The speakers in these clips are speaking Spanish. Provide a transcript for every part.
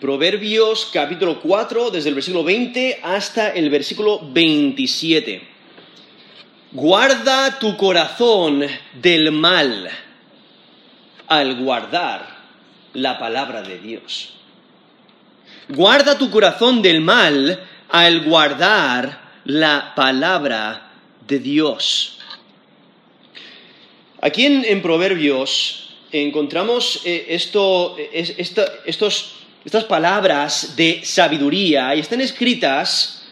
Proverbios capítulo 4, desde el versículo 20 hasta el versículo 27. Guarda tu corazón del mal al guardar la palabra de Dios. Guarda tu corazón del mal al guardar la palabra de Dios. Aquí en, Proverbios encontramos eh, esto, estos, estas palabras de sabiduría y están escritas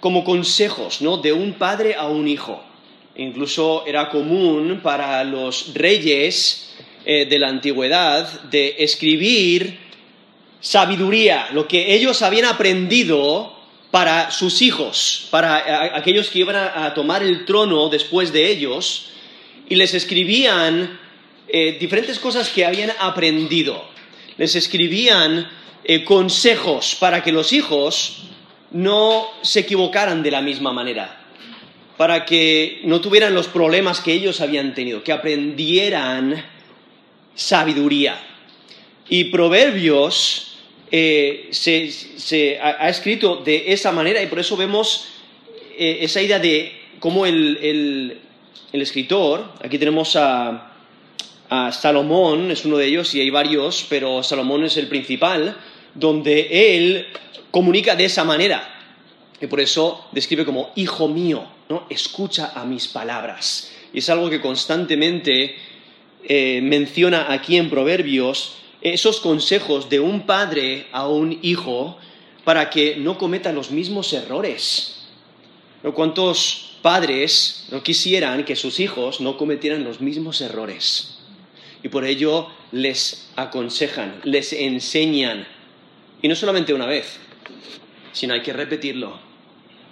como consejos ¿no? de un padre a un hijo. Incluso era común para los reyes eh, de la antigüedad de escribir sabiduría, lo que ellos habían aprendido para sus hijos, para aquellos que iban a, tomar el trono después de ellos, y les escribían eh, diferentes cosas que habían aprendido. Les escribían eh, consejos para que los hijos no se equivocaran de la misma manera, para que no tuvieran los problemas que ellos habían tenido, que aprendieran sabiduría. Y Proverbios eh, se, ha, escrito de esa manera y por eso vemos eh, esa idea de cómo el, escritor, aquí tenemos a, Salomón, es uno de ellos y hay varios, pero Salomón es el principal, donde él comunica de esa manera. Y por eso describe como, hijo mío, ¿no? escucha a mis palabras. Y es algo que constantemente eh, menciona aquí en Proverbios esos consejos de un padre a un hijo para que no cometa los mismos errores. ¿Cuántos padres no quisieran que sus hijos no cometieran los mismos errores? Y por ello les aconsejan, les enseñan. Y no solamente una vez, sino hay que repetirlo.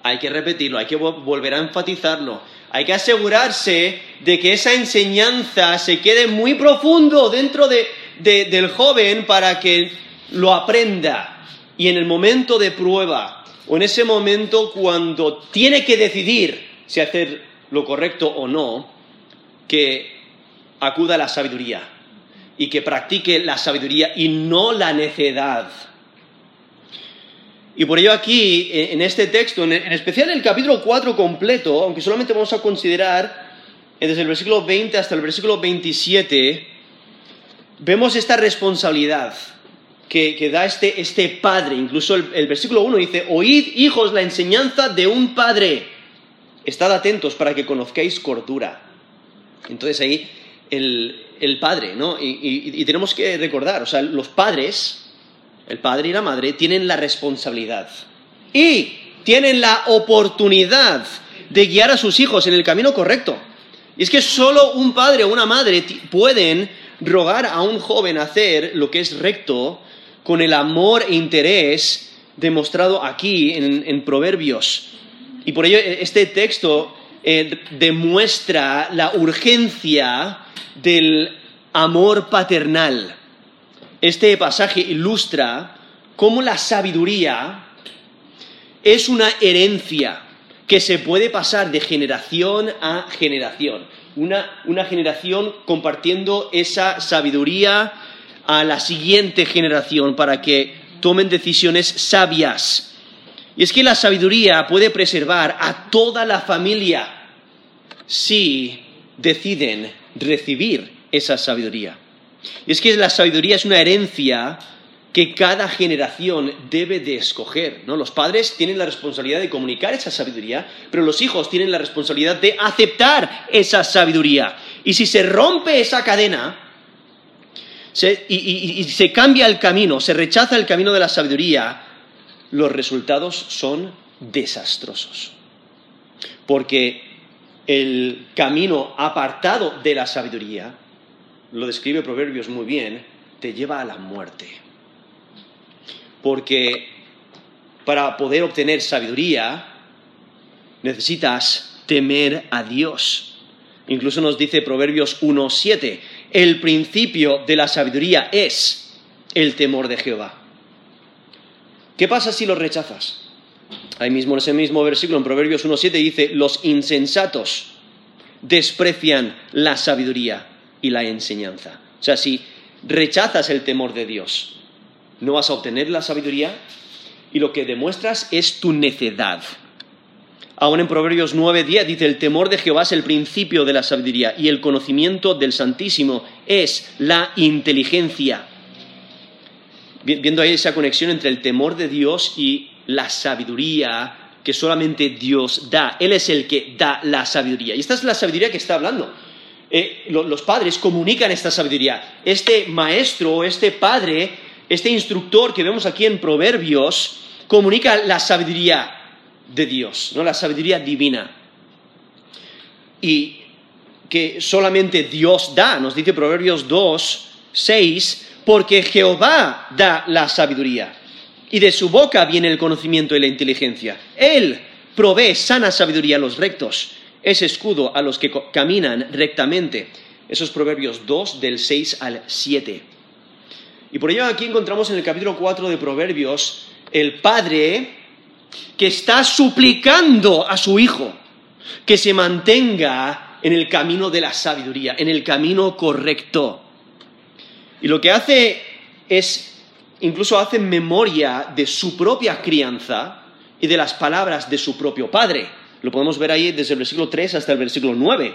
Hay que repetirlo, hay que volver a enfatizarlo. Hay que asegurarse de que esa enseñanza se quede muy profundo dentro de, del joven para que lo aprenda. Y en el momento de prueba, o en ese momento cuando tiene que decidir si hacer lo correcto o no, que acuda a la sabiduría y que practique la sabiduría y no la necedad. Y por ello aquí, en este texto, en especial en el capítulo 4 completo, aunque solamente vamos a considerar desde el versículo 20 hasta el versículo 27, vemos esta responsabilidad que, da este, este, padre. Incluso el, versículo 1 dice, oíd hijos la enseñanza de un padre. Estad atentos para que conozcáis cordura. Entonces ahí el, padre, ¿no? Y, tenemos que recordar, o sea, los padres, el padre y la madre, tienen la responsabilidad. Y tienen la oportunidad de guiar a sus hijos en el camino correcto. Y es que solo un padre o una madre pueden rogar a un joven hacer lo que es recto con el amor e interés demostrado aquí en, Proverbios. Y por ello e, este texto eh, demuestra la urgencia del amor paternal. Este pasaje ilustra cómo la sabiduría es una herencia que se puede pasar de generación a generación una, generación compartiendo esa sabiduría a la siguiente generación para que tomen decisiones sabias. Y es que la sabiduría puede preservar a toda la familia si deciden recibir esa sabiduría. Y es que la sabiduría es una herencia que cada generación debe de escoger. ¿no? Los padres tienen la responsabilidad de comunicar esa sabiduría, pero los hijos tienen la responsabilidad de aceptar esa sabiduría. Y si se rompe esa cadena y, se cambia el camino, se rechaza el camino de la sabiduría, los resultados son desastrosos. Porque el camino apartado de la sabiduría, lo describe Proverbios muy bien, te lleva a la muerte porque para poder obtener sabiduría necesitas temer a Dios. Incluso nos dice Proverbios 1.7, el principio de la sabiduría es el temor de Jehová. ¿Qué pasa si lo rechazas? Ahí mismo en ese mismo versículo, en Proverbios 1.7, dice, los insensatos desprecian la sabiduría y la enseñanza. O sea, si rechazas el temor de Dios, no vas a obtener la sabiduría y lo que demuestras es tu necedad. Aún en Proverbios 9:10 dice, el temor de Jehová es el principio de la sabiduría y el conocimiento del Santísimo es la inteligencia. Viendo ahí esa conexión entre el temor de Dios y la sabiduría que solamente Dios da. Él es el que da la sabiduría. Y esta es la sabiduría que está hablando. Eh, los padres comunican esta sabiduría. Este maestro, este padre, este instructor que vemos aquí en Proverbios, comunica la sabiduría de Dios, ¿no? la sabiduría divina. Y que solamente Dios da, nos dice Proverbios 2, 6, porque Jehová da la sabiduría y de su boca viene el conocimiento y la inteligencia. Él provee sana sabiduría a los rectos, es escudo a los que caminan rectamente. Esos proverbios 2 del 6 al 7. Y por ello aquí encontramos en el capítulo 4 de Proverbios el padre que está suplicando a su hijo que se mantenga en el camino de la sabiduría, en el camino correcto. Y lo que hace es incluso hace memoria de su propia crianza y de las palabras de su propio padre. Lo podemos ver ahí desde el versículo 3 hasta el versículo 9.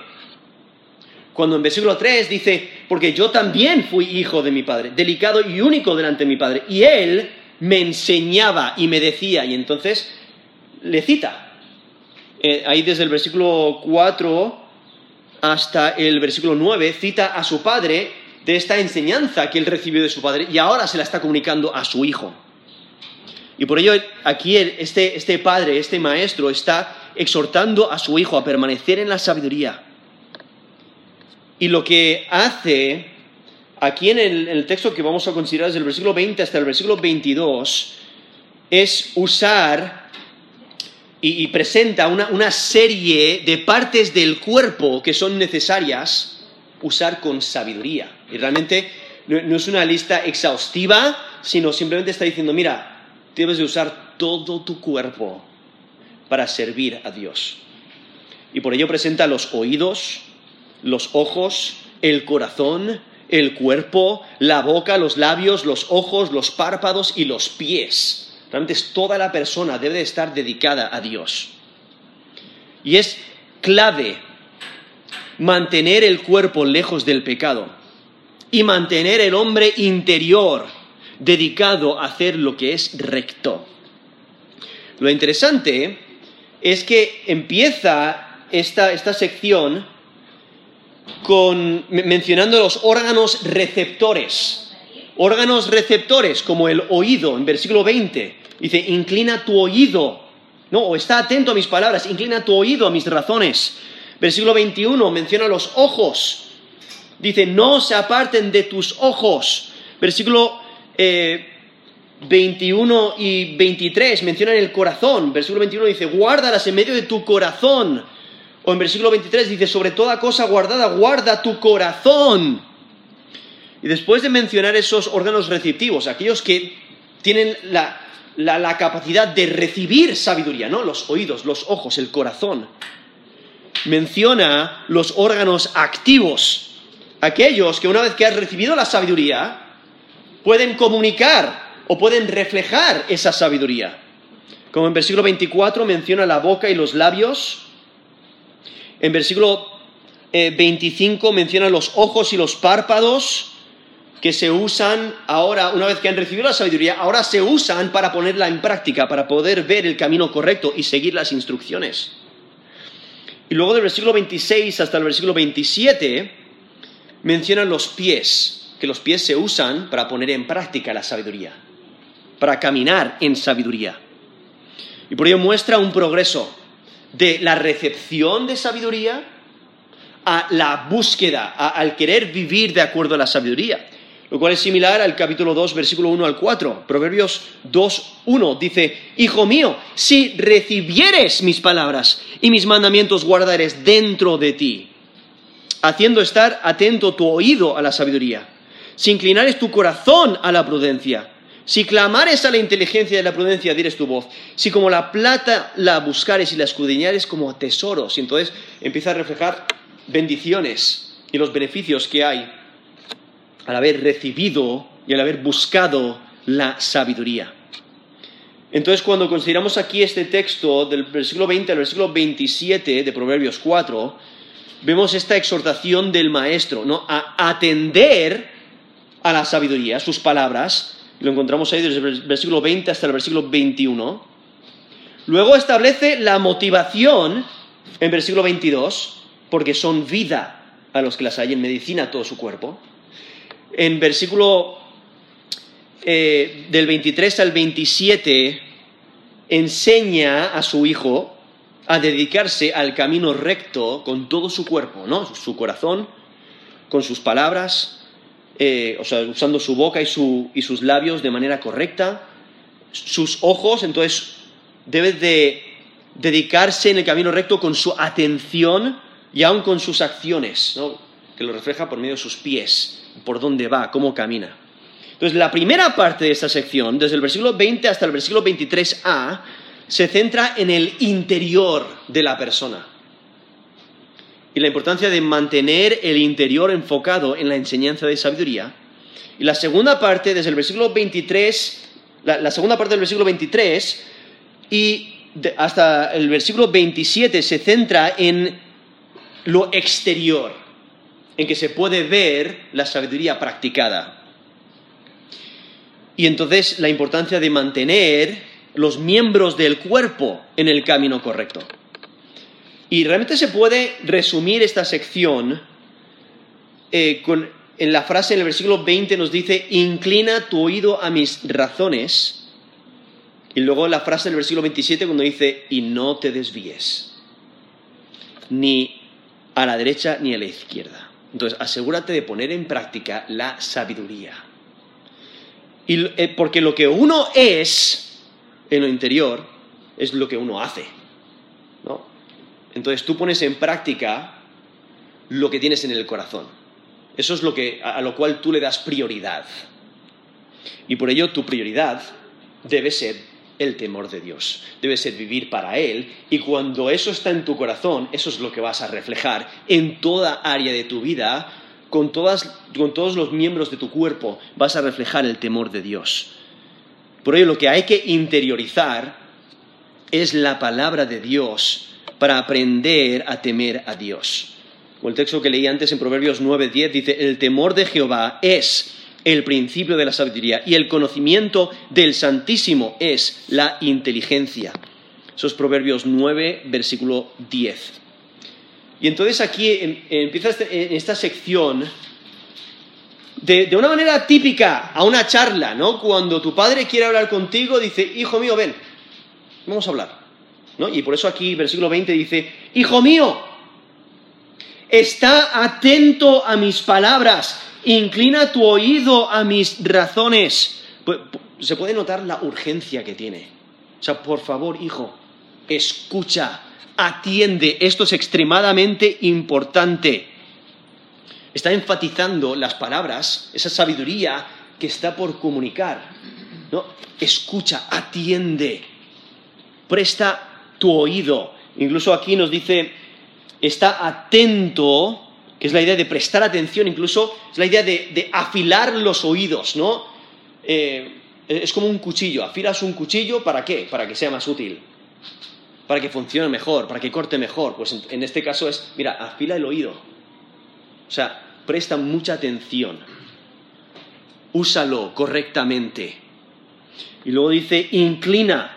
Cuando en versículo 3 dice, porque yo también fui hijo de mi padre, delicado y único delante de mi padre, y él me enseñaba y me decía, y entonces le cita. Eh, ahí desde el versículo 4 hasta el versículo 9 cita a su padre de esta enseñanza que él recibió de su padre y ahora se la está comunicando a su hijo. Y por ello aquí este, este, padre, este maestro, está exhortando a su hijo a permanecer en la sabiduría. Y lo que hace aquí en el, texto que vamos a considerar desde el versículo 20 hasta el versículo 22 es usar y, presenta una, una serie de partes del cuerpo que son necesarias usar con sabiduría. Y realmente no, es una lista exhaustiva, sino simplemente está diciendo, mira, debes de usar todo tu cuerpo para servir a Dios. Y por ello presenta los oídos, los ojos, el corazón, el cuerpo, la boca, los labios, los ojos, los párpados y los pies. Realmente toda la persona debe de estar dedicada a Dios. Y es clave mantener el cuerpo lejos del pecado y mantener el hombre interior dedicado a hacer lo que es recto. Lo interesante es que empieza esta, esta sección con, mencionando los órganos receptores. Órganos receptores como el oído, en versículo 20. Dice, inclina tu oído. No, o está atento a mis palabras, inclina tu oído a mis razones. Versículo 21 menciona los ojos. Dice, no se aparten de tus ojos. Versículo 21 eh, y 23 mencionan el corazón. Versículo 21 dice, guárdalas en medio de tu corazón. O en versículo 23 dice, sobre toda cosa guardada, guarda tu corazón. Y después de mencionar esos órganos receptivos, aquellos que tienen la, la capacidad de recibir sabiduría, ¿no? Los oídos, los ojos, el corazón menciona los órganos activos, aquellos que una vez que has recibido la sabiduría, pueden comunicar o pueden reflejar esa sabiduría. Como en versículo 24 menciona la boca y los labios, en versículo 25 eh, menciona los ojos y los párpados, que se usan ahora, una vez que han recibido la sabiduría, ahora se usan para ponerla en práctica, para poder ver el camino correcto y seguir las instrucciones. Y luego del versículo 26 hasta el versículo 27 mencionan los pies, que los pies se usan para poner en práctica la sabiduría, para caminar en sabiduría. Y por ello muestra un progreso de la recepción de sabiduría a la búsqueda, al querer vivir de acuerdo a la sabiduría lo cual es similar al capítulo 2, versículo 1 al 4. Proverbios 2, 1 dice, Hijo mío, si recibieres mis palabras y mis mandamientos guardares dentro de ti, haciendo estar atento tu oído a la sabiduría, si inclinares tu corazón a la prudencia, si clamares a la inteligencia y a la prudencia, dires tu voz. Si como la plata la buscares y la escudriñares como tesoros. Y entonces empieza a reflejar bendiciones y los beneficios que hay al haber recibido y al haber buscado la sabiduría. Entonces, cuando consideramos aquí este texto del versículo 20 al versículo 27 de Proverbios 4, vemos esta exhortación del maestro, ¿no? A atender a la sabiduría, sus palabras, lo encontramos ahí desde el versículo 20 hasta el versículo 21. Luego establece la motivación en versículo 22, porque son vida a los que las hay en medicina todo su cuerpo. En versículo eh, del 23 al 27 enseña a su hijo a dedicarse al camino recto con todo su cuerpo, ¿no? Su corazón, con sus palabras, eh, o sea, usando su boca y, sus labios de manera correcta, sus ojos, entonces debe de dedicarse en el camino recto con su atención y aún con sus acciones, ¿no? que lo refleja por medio de sus pies, por dónde va, cómo camina. Entonces, la primera parte de esta sección, desde el versículo 20 hasta el versículo 23a, se centra en el interior de la persona y la importancia de mantener el interior enfocado en la enseñanza de sabiduría. Y la segunda parte, desde el versículo 23, la, segunda parte del versículo 23 y hasta el versículo 27 se centra en lo exterior, en que se puede ver la sabiduría practicada. Y entonces la importancia de mantener los miembros del cuerpo en el camino correcto. Y realmente se puede resumir esta sección eh, en la frase en el versículo 20 nos dice, inclina tu oído a mis razones. Y luego la frase del versículo 27 cuando dice, y no te desvíes, ni a la derecha ni a la izquierda. Entonces, asegúrate de poner en práctica la sabiduría. Eh, porque lo que uno es en lo interior es lo que uno hace. ¿no? Entonces tú pones en práctica lo que tienes en el corazón. Eso es lo que, a lo cual tú le das prioridad. Y por ello tu prioridad debe ser el temor de Dios. Debe ser vivir para Él. Y cuando eso está en tu corazón, eso es lo que vas a reflejar en toda área de tu vida con, todos los miembros de tu cuerpo vas a reflejar el temor de Dios. Por ello lo que hay que interiorizar es la palabra de Dios para aprender a temer a Dios. O el texto que leí antes en Proverbios 9:10 dice, el temor de Jehová es el principio de la sabiduría y el conocimiento del Santísimo es la inteligencia. Esos Proverbios 9, versículo 10. Y entonces aquí em, empieza este, en esta sección de, una manera típica a una charla, ¿no? Cuando tu padre quiere hablar contigo, dice, hijo mío, ven, vamos a hablar. ¿no? Y por eso aquí, versículo 20 dice, hijo mío, está atento a mis palabras, inclina tu oído a mis razones. Se puede notar la urgencia que tiene. O sea, por favor, hijo, escucha atiende, esto es extremadamente importante. Está enfatizando las palabras, esa sabiduría que está por comunicar. ¿no? Escucha, atiende, presta tu oído. Incluso aquí nos dice, está atento, que es la idea de prestar atención, incluso es la idea de, afilar los oídos, ¿no? Eh, es como un cuchillo, afilas un cuchillo, ¿para qué? Para que sea más útil para que funcione mejor, para que corte mejor. Pues en, este caso es, mira, afila el oído. O sea, presta mucha atención. Úsalo correctamente. Y luego dice, inclina,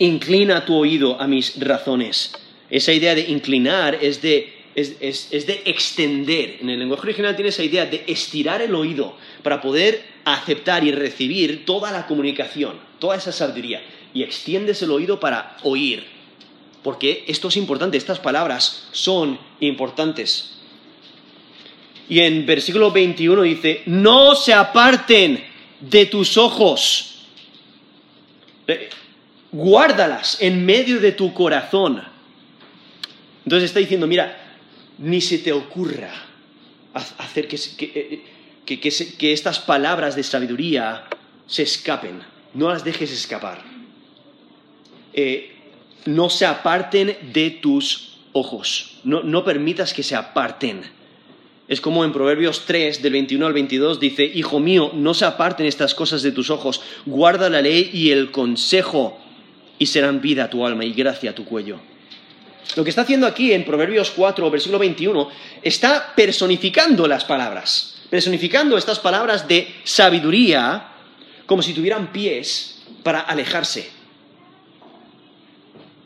inclina tu oído a mis razones. Esa idea de inclinar es de, es de extender. En el lenguaje original tiene esa idea de estirar el oído para poder aceptar y recibir toda la comunicación, toda esa sabiduría y extiendes el oído para oír. Porque esto es importante, estas palabras son importantes. Y en versículo 21 dice, no se aparten de tus ojos, eh, guárdalas en medio de tu corazón. Entonces está diciendo, mira, ni se te ocurra hacer que, que, que estas palabras de sabiduría se escapen, no las dejes escapar. Eh, no se aparten de tus ojos. No, permitas que se aparten. Es como en Proverbios 3, del 21 al 22, dice, Hijo mío, no se aparten estas cosas de tus ojos, guarda la ley y el consejo, y serán vida a tu alma y gracia a tu cuello. Lo que está haciendo aquí en Proverbios 4, versículo 21, está personificando las palabras, personificando estas palabras de sabiduría como si tuvieran pies para alejarse.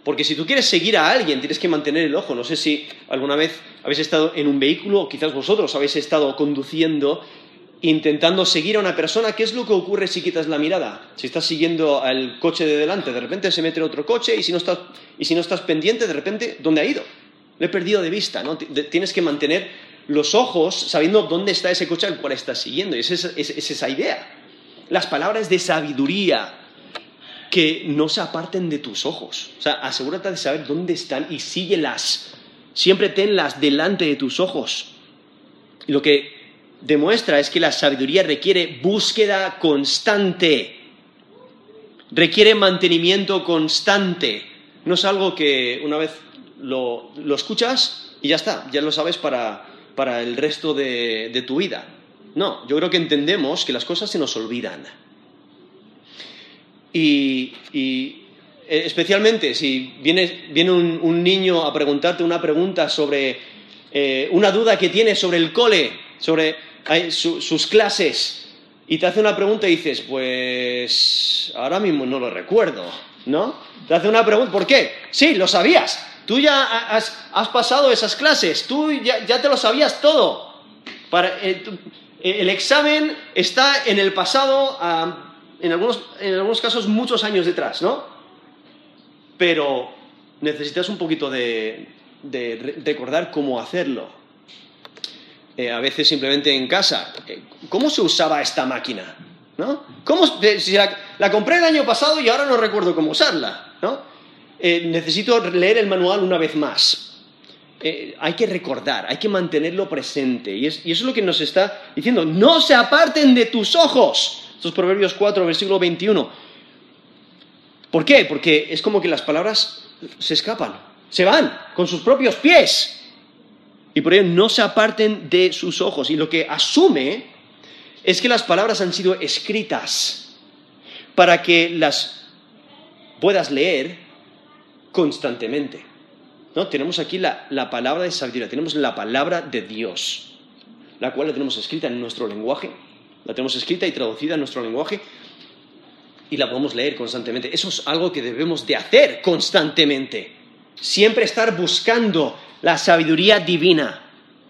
Porque si tú quieres seguir a alguien, tienes que mantener el ojo. No sé si alguna vez habéis estado en un vehículo, o quizás vosotros habéis estado conduciendo, intentando seguir a una persona. ¿Qué es lo que ocurre si quitas la mirada? Si estás siguiendo al coche de delante, de repente se mete otro coche y si no estás, pendiente, de repente, ¿dónde ha ido? Lo he perdido de vista. Tienes que mantener los ojos sabiendo dónde está ese coche al cual estás siguiendo. Y es esa idea. Las palabras de sabiduría, que no se aparten de tus ojos. O sea, asegúrate de saber dónde están y síguelas. Siempre tenlas delante de tus ojos. Y lo que demuestra es que la sabiduría requiere búsqueda constante. Requiere mantenimiento constante. No es algo que una vez lo, escuchas y ya está, ya lo sabes para, el resto de, de tu vida. No, yo creo que entendemos que las cosas se nos olvidan y, eh, especialmente si viene, un, niño a preguntarte una pregunta sobre eh, una duda que tiene sobre el cole, sobre sus clases, y te hace una pregunta y dices, pues ahora mismo no lo recuerdo, ¿no? Te hace una pregunta, ¿por qué? Sí, lo sabías. Tú ya has, pasado esas clases, tú ya, te lo sabías todo. Eh, el examen está en el pasado en algunos, casos muchos años detrás, ¿no? Pero necesitas un poquito de, recordar cómo hacerlo. Eh, a veces simplemente en casa, eh, ¿cómo se usaba esta máquina? ¿No? ¿Cómo, si la, compré el año pasado y ahora no recuerdo cómo usarla, ¿no? Eh, necesito leer el manual una vez más. hay que recordar, hay que mantenerlo presente. y eso es lo que nos está diciendo. No se aparten de tus ojos. Estos Proverbios 4, versículo 21. ¿Por qué? Porque es como que las palabras se escapan, se van con sus propios pies. Y por ello no se aparten de sus ojos. Y lo que asume es que las palabras han sido escritas para que las puedas leer constantemente. ¿No? Tenemos aquí la, la palabra de sabiduría, tenemos la palabra de Dios, la cual la tenemos escrita en nuestro lenguaje la tenemos escrita y traducida en nuestro lenguaje y la podemos leer constantemente. Eso es algo que debemos de hacer constantemente. Siempre estar buscando la sabiduría divina,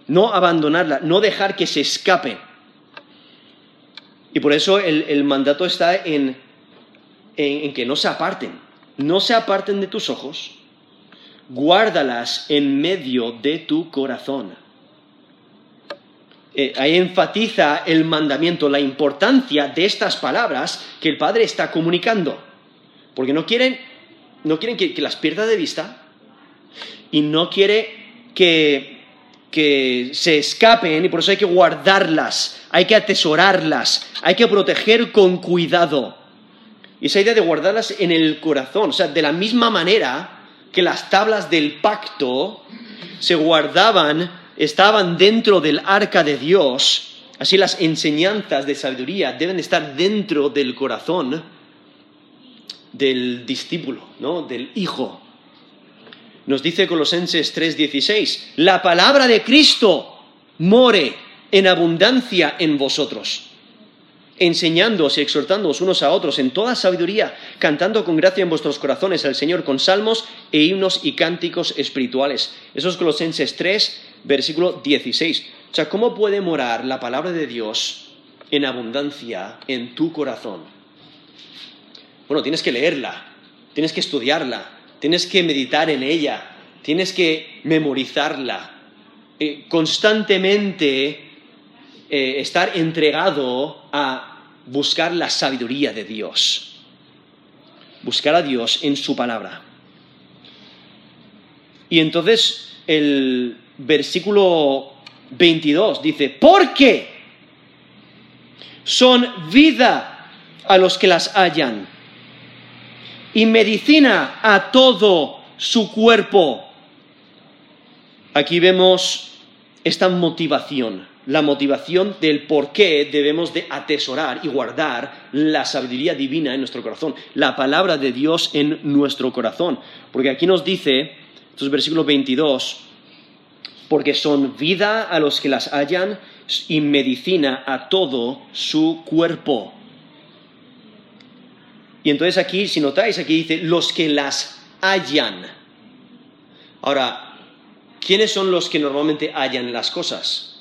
no abandonarla, no dejar que se escape. Y por eso el, mandato está en, en que no se aparten, no se aparten de tus ojos, guárdalas en medio de tu corazón. Eh, ahí enfatiza el mandamiento, la importancia de estas palabras que el Padre está comunicando. Porque no quieren, no quieren que, las pierda de vista y no quiere que, que se escapen y por eso hay que guardarlas, hay que atesorarlas, hay que proteger con cuidado. Y esa idea de guardarlas en el corazón, o sea, de la misma manera que las tablas del pacto se guardaban estaban dentro del arca de Dios, así las enseñanzas de sabiduría deben estar dentro del corazón del discípulo, ¿no? del hijo. Nos dice Colosenses 3:16, la palabra de Cristo more en abundancia en vosotros, enseñándoos y exhortándoos unos a otros en toda sabiduría, cantando con gracia en vuestros corazones al Señor con salmos e himnos y cánticos espirituales. Esos Colosenses 3, versículo 16. O sea, ¿cómo puede morar la palabra de Dios en abundancia en tu corazón? Bueno, tienes que leerla, tienes que estudiarla, tienes que meditar en ella, tienes que memorizarla, eh, constantemente eh, estar entregado a buscar la sabiduría de Dios, buscar a Dios en su palabra. Y entonces el, versículo 22 dice, porque son vida a los que las hallan y medicina a todo su cuerpo. Aquí vemos esta motivación, la motivación del por qué debemos de atesorar y guardar la sabiduría divina en nuestro corazón, la palabra de Dios en nuestro corazón. Porque aquí nos dice, esto es versículo 22, porque son vida a los que las hallan y medicina a todo su cuerpo. Y entonces aquí, si notáis, aquí dice, los que las hallan. Ahora, ¿quiénes son los que normalmente hallan las cosas?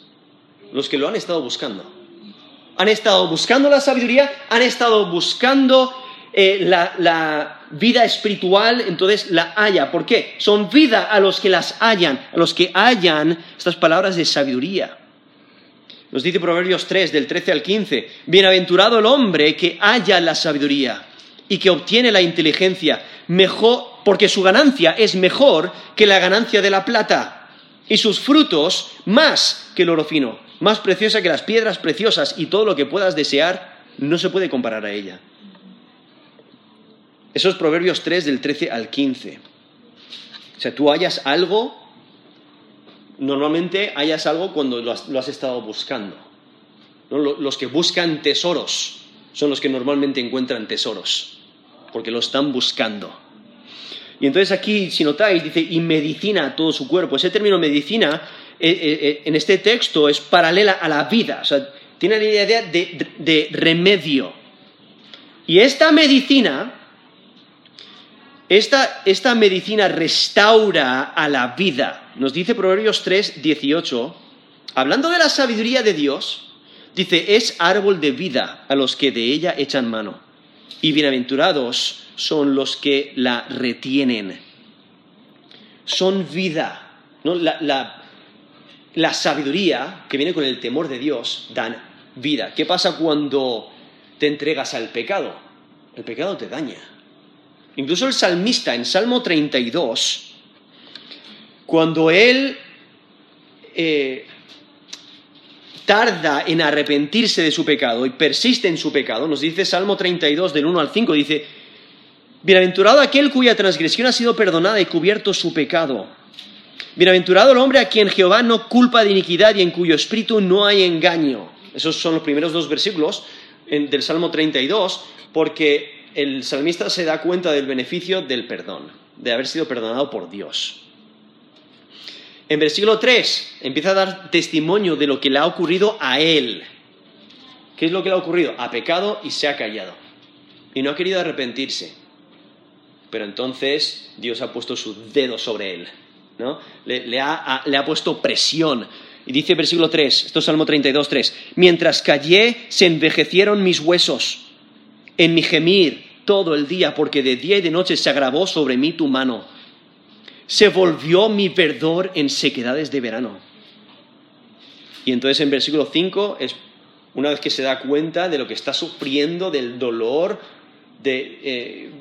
Los que lo han estado buscando. Han estado buscando la sabiduría, han estado buscando eh, la, vida espiritual, entonces la halla. ¿Por qué? Son vida a los que las hallan, a los que hallan estas palabras de sabiduría. Nos dice Proverbios 3, del 13 al 15, bienaventurado el hombre que halla la sabiduría y que obtiene la inteligencia, mejor, porque su ganancia es mejor que la ganancia de la plata, y sus frutos más que el oro fino, más preciosa que las piedras preciosas, y todo lo que puedas desear no se puede comparar a ella. Esos Proverbios 3 del 13 al 15. O sea, tú hallas algo, normalmente hallas algo cuando lo has, estado buscando. Los que buscan tesoros son los que normalmente encuentran tesoros porque lo están buscando. Y entonces aquí, si notáis, dice, y medicina todo su cuerpo. Ese término medicina eh, eh, eh, en este texto es paralela a la vida, o sea, tiene la idea de, remedio. Y esta medicina, esta, esta, medicina restaura a la vida. Nos dice Proverbios 3, 18, hablando de la sabiduría de Dios, dice, es árbol de vida a los que de ella echan mano y bienaventurados son los que la retienen. Son vida. La, sabiduría que viene con el temor de Dios dan vida. ¿Qué pasa cuando te entregas al pecado? El pecado te daña. Incluso el salmista en Salmo 32, cuando él eh, tarda en arrepentirse de su pecado y persiste en su pecado, nos dice Salmo 32 del 1 al 5, dice, Bienaventurado aquel cuya transgresión ha sido perdonada y cubierto su pecado. Bienaventurado el hombre a quien Jehová no culpa de iniquidad y en cuyo espíritu no hay engaño. Esos son los primeros dos versículos del Salmo 32, porque el salmista se da cuenta del beneficio del perdón, de haber sido perdonado por Dios. En versículo 3 empieza a dar testimonio de lo que le ha ocurrido a él. ¿Qué es lo que le ha ocurrido? Ha pecado y se ha callado. Y no ha querido arrepentirse. Pero entonces Dios ha puesto su dedo sobre él. ¿no? Le, ha, puesto presión. Y dice versículo 3, esto es Salmo 32, 3. Mientras callé, se envejecieron mis huesos en mi gemir todo el día, porque de día y de noche se agravó sobre mí tu mano se volvió mi verdor en sequedades de verano. Y entonces en versículo 5 es una vez que se da cuenta de lo que está sufriendo, del dolor eh,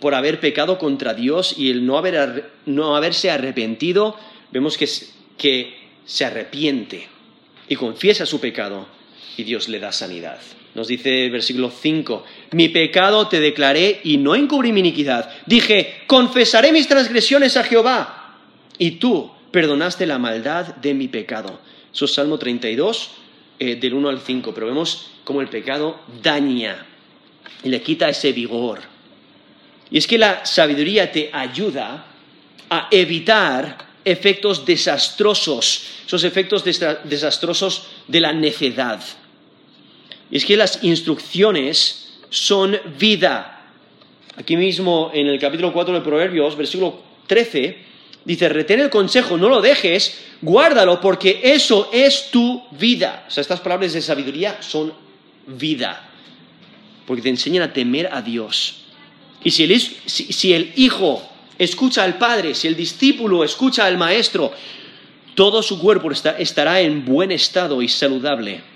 por haber pecado contra Dios y el no, haberse arrepentido, vemos que, que se arrepiente y confiesa su pecado y Dios le da sanidad. Nos dice el versículo 5, mi pecado te declaré y no encubrí mi iniquidad. Dije, confesaré mis transgresiones a Jehová y tú perdonaste la maldad de mi pecado. Eso es Salmo 32, eh, del 1 al 5, pero vemos cómo el pecado daña y le quita ese vigor. Y es que la sabiduría te ayuda a evitar efectos desastrosos, esos efectos desastrosos de la necedad. Y es que las instrucciones son vida. Aquí mismo en el capítulo 4 de Proverbios, versículo 13, dice, retén el consejo, no lo dejes, guárdalo, porque eso es tu vida. O sea, estas palabras de sabiduría son vida, porque te enseñan a temer a Dios. Y si el, si el hijo escucha al padre, si el discípulo escucha al maestro, todo su cuerpo estará en buen estado y saludable.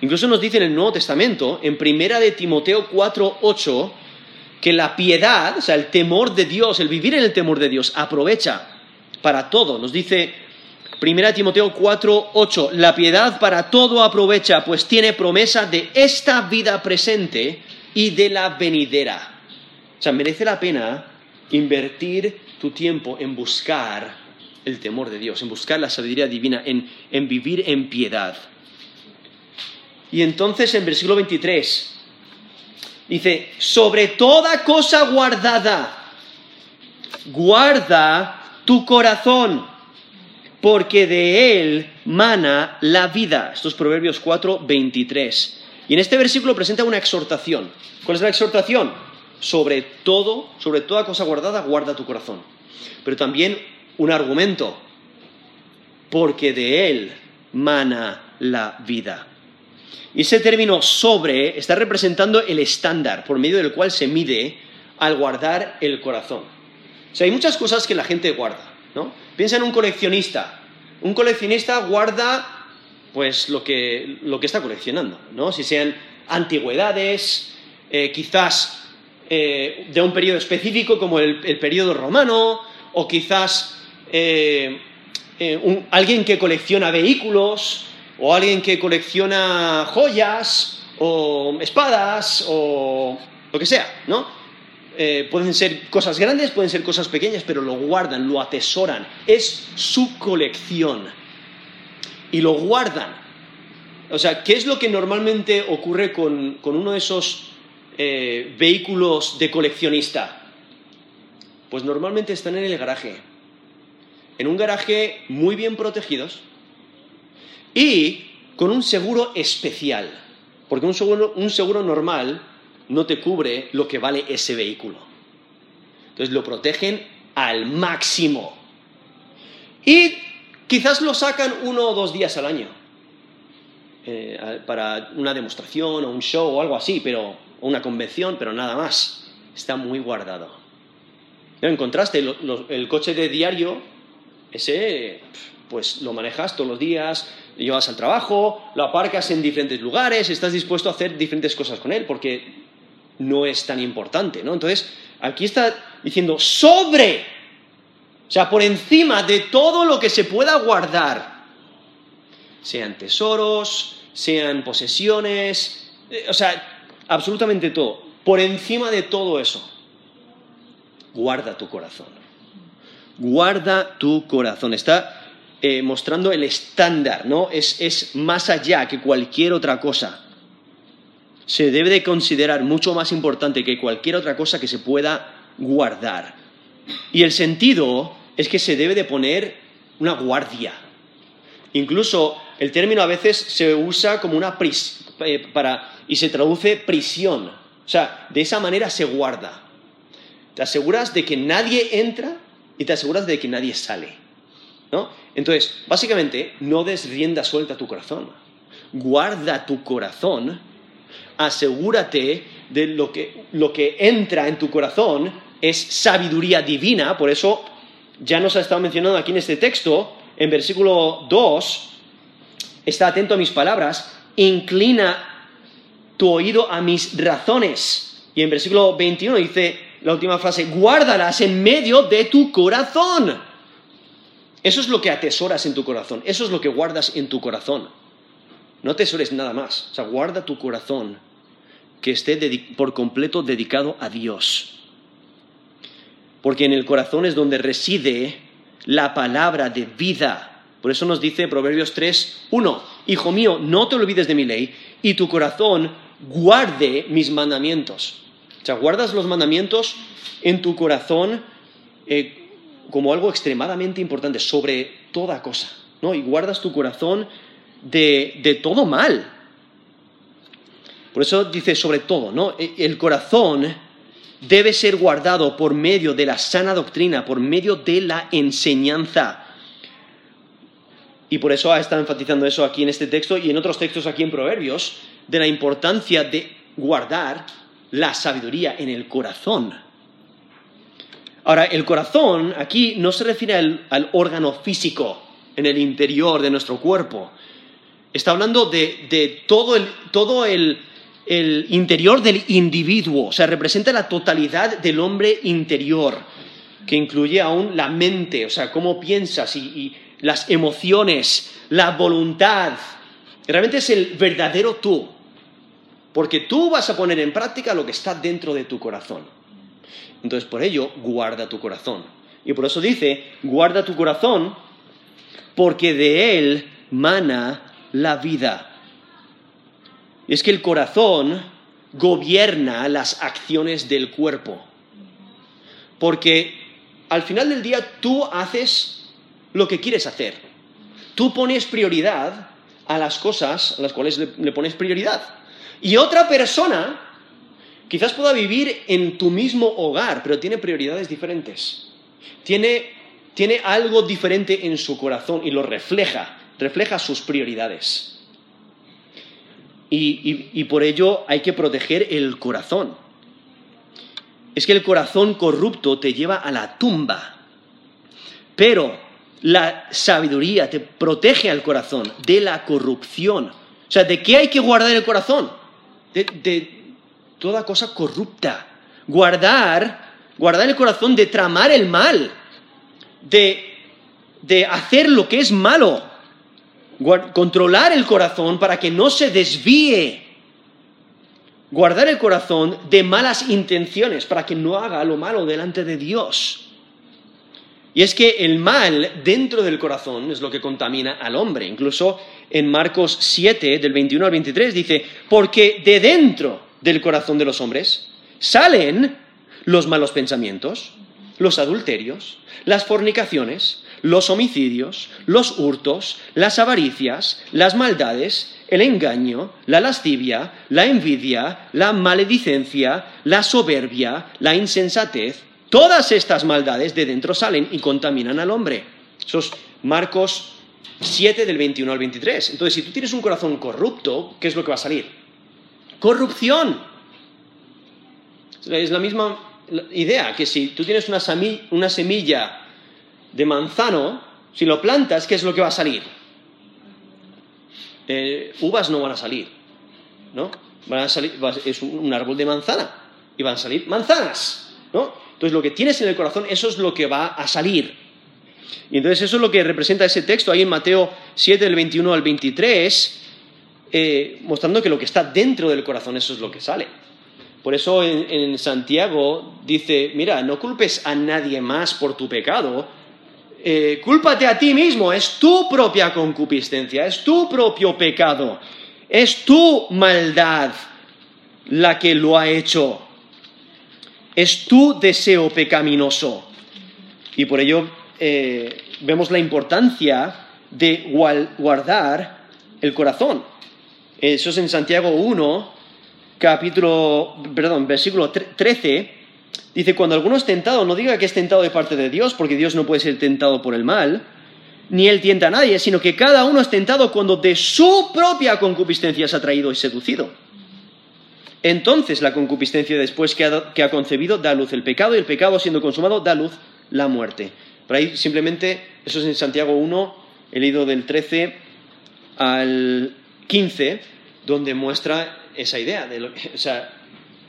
Incluso nos dice en el Nuevo Testamento, en Primera de Timoteo 4:8, que la piedad, o sea, el temor de Dios, el vivir en el temor de Dios, aprovecha para todo. Nos dice Primera de Timoteo 4:8, la piedad para todo aprovecha, pues tiene promesa de esta vida presente y de la venidera. O sea, merece la pena invertir tu tiempo en buscar el temor de Dios, en buscar la sabiduría divina, en, en vivir en piedad. Y entonces en versículo 23 dice, sobre toda cosa guardada, guarda tu corazón, porque de él mana la vida. Estos Proverbios 4, 23. Y en este versículo presenta una exhortación. ¿Cuál es la exhortación? Sobre todo, sobre toda cosa guardada, guarda tu corazón. Pero también un argumento, porque de él mana la vida. Y ese término sobre está representando el estándar por medio del cual se mide al guardar el corazón. O sea, hay muchas cosas que la gente guarda, ¿no? Piensa en un coleccionista. Un coleccionista guarda, pues, lo que, lo que está coleccionando, ¿no? Si sean antigüedades, eh, quizás eh, de un periodo específico como el, el periodo romano, o quizás eh, alguien que colecciona vehículos, o alguien que colecciona joyas o espadas o lo que sea, ¿no? Eh, pueden ser cosas grandes, pueden ser cosas pequeñas, pero lo guardan, lo atesoran. Es su colección. Y lo guardan. O sea, ¿qué es lo que normalmente ocurre con, uno de esos eh, vehículos de coleccionista? Pues normalmente están en el garaje. En un garaje muy bien protegidos, y con un seguro especial, porque un seguro, normal no te cubre lo que vale ese vehículo. Entonces lo protegen al máximo. Y quizás lo sacan uno o dos días al año eh, para una demostración o un show o algo así, pero o una convención, pero nada más. Está muy guardado. En contraste, el coche de diario, ese, pues lo manejas todos los días, llevas al trabajo, lo aparcas en diferentes lugares, estás dispuesto a hacer diferentes cosas con él porque no es tan importante, ¿no? Entonces, aquí está diciendo sobre, o sea, por encima de todo lo que se pueda guardar, sean tesoros, sean posesiones, eh, o sea, absolutamente todo, por encima de todo eso, guarda tu corazón. Guarda tu corazón. Está eh, mostrando el estándar, ¿no? Es, es más allá que cualquier otra cosa. Se debe de considerar mucho más importante que cualquier otra cosa que se pueda guardar. Y el sentido es que se debe de poner una guardia. Incluso el término a veces se usa como una prisión eh, para y se traduce prisión. O sea, de esa manera se guarda. Te aseguras de que nadie entra y te aseguras de que nadie sale. ¿No? Entonces, básicamente, no des rienda suelta a tu corazón. Guarda tu corazón, asegúrate de lo que, lo que entra en tu corazón es sabiduría divina, por eso ya nos ha estado mencionando aquí en este texto, en versículo 2, está atento a mis palabras, inclina tu oído a mis razones. Y en versículo 21 dice la última frase, guárdalas en medio de tu corazón. Eso es lo que atesoras en tu corazón, eso es lo que guardas en tu corazón. No atesores nada más, o sea, guarda tu corazón que esté por completo dedicado a Dios. Porque en el corazón es donde reside la palabra de vida. Por eso nos dice Proverbios 3, 1, Hijo mío, no te olvides de mi ley y tu corazón guarde mis mandamientos. O sea, guardas los mandamientos en tu corazón eh, como algo extremadamente importante sobre toda cosa, ¿no? Y guardas tu corazón de, de todo mal. Por eso dice sobre todo, ¿no? E, el corazón debe ser guardado por medio de la sana doctrina, por medio de la enseñanza. Y por eso está enfatizando eso aquí en este texto y en otros textos aquí en Proverbios, de la importancia de guardar la sabiduría en el corazón. Ahora, el corazón aquí no se refiere al, órgano físico en el interior de nuestro cuerpo. Está hablando de, todo, el, interior del individuo, o sea, representa la totalidad del hombre interior, que incluye aún la mente, o sea, cómo piensas y las emociones, la voluntad. Realmente es el verdadero tú, porque tú vas a poner en práctica lo que está dentro de tu corazón. Entonces, por ello, guarda tu corazón. Y por eso dice, guarda tu corazón, porque de él mana la vida. Y es que el corazón gobierna las acciones del cuerpo. Porque al final del día tú haces lo que quieres hacer. Tú pones prioridad a las cosas a las cuales le, pones prioridad. Y otra persona quizás pueda vivir en tu mismo hogar, pero tiene prioridades diferentes. Tiene, tiene algo diferente en su corazón y lo refleja, refleja sus prioridades. Y, por ello hay que proteger el corazón. Es que el corazón corrupto te lleva a la tumba, pero la sabiduría te protege al corazón de la corrupción. O sea, ¿de qué hay que guardar el corazón? De, toda cosa corrupta. Guardar, guardar el corazón de tramar el mal, de hacer lo que es malo controlar el corazón para que no se desvíe. Guardar el corazón de malas intenciones para que no haga lo malo delante de Dios. Y es que el mal dentro del corazón es lo que contamina al hombre. Incluso en Marcos 7, del 21 al 23, dice, porque de dentro del corazón de los hombres salen los malos pensamientos, los adulterios, las fornicaciones, los homicidios, los hurtos, las avaricias, las maldades, el engaño, la lascivia, la envidia, la maledicencia, la soberbia, la insensatez. Todas estas maldades de dentro salen y contaminan al hombre. Eso es Marcos 7 del 21 al 23. Entonces, si tú tienes un corazón corrupto, ¿qué es lo que va a salir? Corrupción. Es la misma idea que si tú tienes una semilla de manzano, si lo plantas, ¿qué es lo que va a salir? Eh, uvas no van a salir, ¿no? Van a salir, es un árbol de manzana y van a salir manzanas, ¿no? Entonces lo que tienes en el corazón, eso es lo que va a salir. Y entonces eso es lo que representa ese texto ahí en Mateo 7, del 21 al 23, eh, mostrando que lo que está dentro del corazón, eso es lo que sale. Por eso en Santiago dice, mira, no culpes a nadie más por tu pecado, eh, cúlpate a ti mismo, es tu propia concupiscencia, es tu propio pecado, es tu maldad la que lo ha hecho, es tu deseo pecaminoso. Y por ello eh, vemos la importancia de guardar el corazón. Eso es en Santiago 1, capítulo, perdón, versículo 13 Dice, cuando alguno es tentado, no diga que es tentado de parte de Dios, porque Dios no puede ser tentado por el mal, ni él tienta a nadie, sino que cada uno es tentado cuando de su propia concupiscencia se ha traído y seducido. Entonces la concupiscencia después que ha, concebido da luz el pecado y el pecado siendo consumado da luz la muerte. Por ahí simplemente, eso es en Santiago 1, he leído del 13 al 15, donde muestra esa idea, de o sea,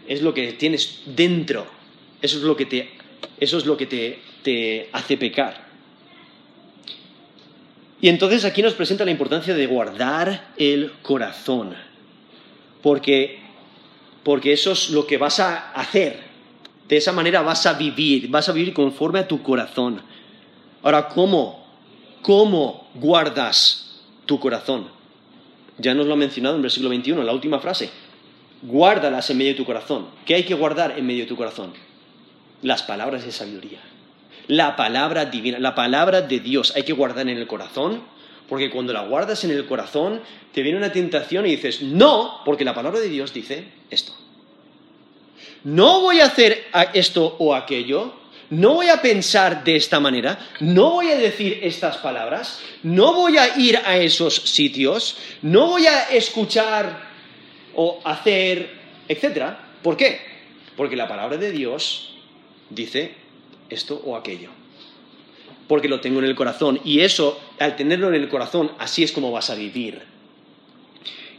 es lo que tienes dentro eso es lo que te, eso es lo que te, hace pecar. Y entonces aquí nos presenta la importancia de guardar el corazón, porque, porque eso es lo que vas a hacer. De esa manera vas a vivir, vas a vivir conforme a tu corazón. Ahora, ¿cómo? ¿Cómo guardas tu corazón? Ya nos lo ha mencionado en el versículo 21, la última frase. Guárdalas en medio de tu corazón. ¿Qué hay que guardar en medio de tu corazón? las palabras de sabiduría. La palabra divina, la palabra de Dios hay que guardar en el corazón, porque cuando la guardas en el corazón te viene una tentación y dices, no, porque la palabra de Dios dice esto. No voy a hacer esto o aquello, no voy a pensar de esta manera, no voy a decir estas palabras, no voy a ir a esos sitios, no voy a escuchar o hacer, etc. ¿Por qué? Porque la palabra de Dios dice esto o aquello. Porque lo tengo en el corazón. Y eso, al tenerlo en el corazón, así es como vas a vivir.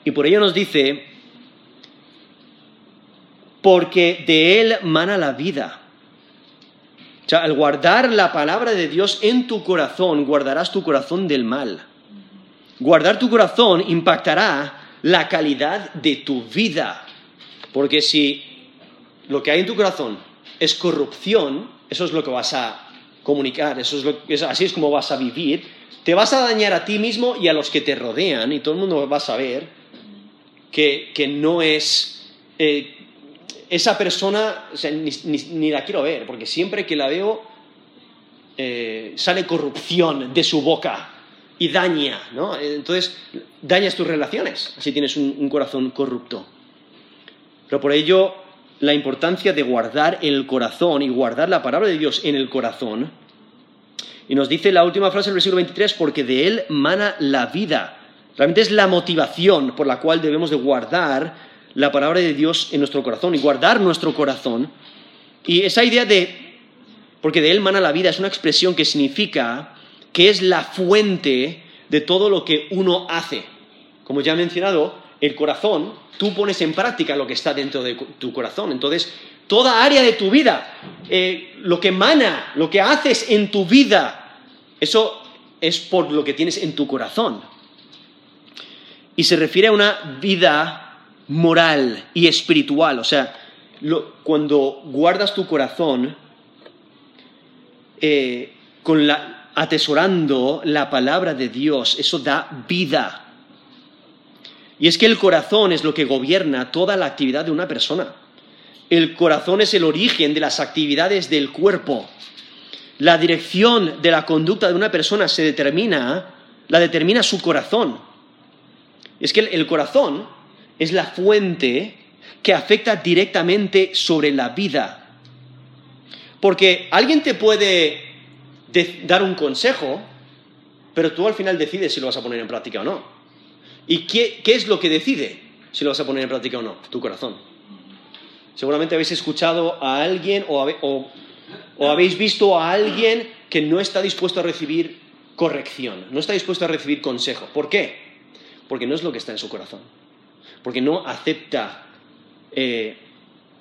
Y por ello nos dice, porque de Él mana la vida. O sea, al guardar la palabra de Dios en tu corazón, guardarás tu corazón del mal. Guardar tu corazón impactará la calidad de tu vida. Porque si lo que hay en tu corazón es corrupción, eso es lo que vas a comunicar, eso es, lo, así es como vas a vivir, te vas a dañar a ti mismo y a los que te rodean, y todo el mundo va a saber que, no es... Eh, esa persona, ni, la quiero ver, porque siempre que la veo eh, sale corrupción de su boca y daña, ¿no? Entonces, dañas tus relaciones, así tienes un corazón corrupto. Pero por ello, la importancia de guardar el corazón y guardar la palabra de Dios en el corazón. Y nos dice la última frase del versículo 23, porque de él mana la vida. Realmente es la motivación por la cual debemos de guardar la palabra de Dios en nuestro corazón y guardar nuestro corazón. Y esa idea de, porque de él mana la vida, es una expresión que significa que es la fuente de todo lo que uno hace. Como ya he mencionado, el corazón, tú pones en práctica lo que está dentro de tu corazón. Entonces, toda área de tu vida, eh, lo que emana, lo que haces en tu vida, eso es por lo que tienes en tu corazón. Y se refiere a una vida moral y espiritual. O sea, cuando guardas tu corazón, eh, atesorando la palabra de Dios, eso da vida y es que el corazón es lo que gobierna toda la actividad de una persona. El corazón es el origen de las actividades del cuerpo. La dirección de la conducta de una persona se determina, la determina su corazón. Es que el corazón es la fuente que afecta directamente sobre la vida. Porque alguien te puede dar un consejo, pero tú al final decides si lo vas a poner en práctica o no. ¿Y qué, es lo que decide si lo vas a poner en práctica o no? Tu corazón. Seguramente habéis escuchado a alguien o, habéis visto a alguien que no está dispuesto a recibir corrección, no está dispuesto a recibir consejo. ¿Por qué? Porque no es lo que está en su corazón. Porque no acepta eh,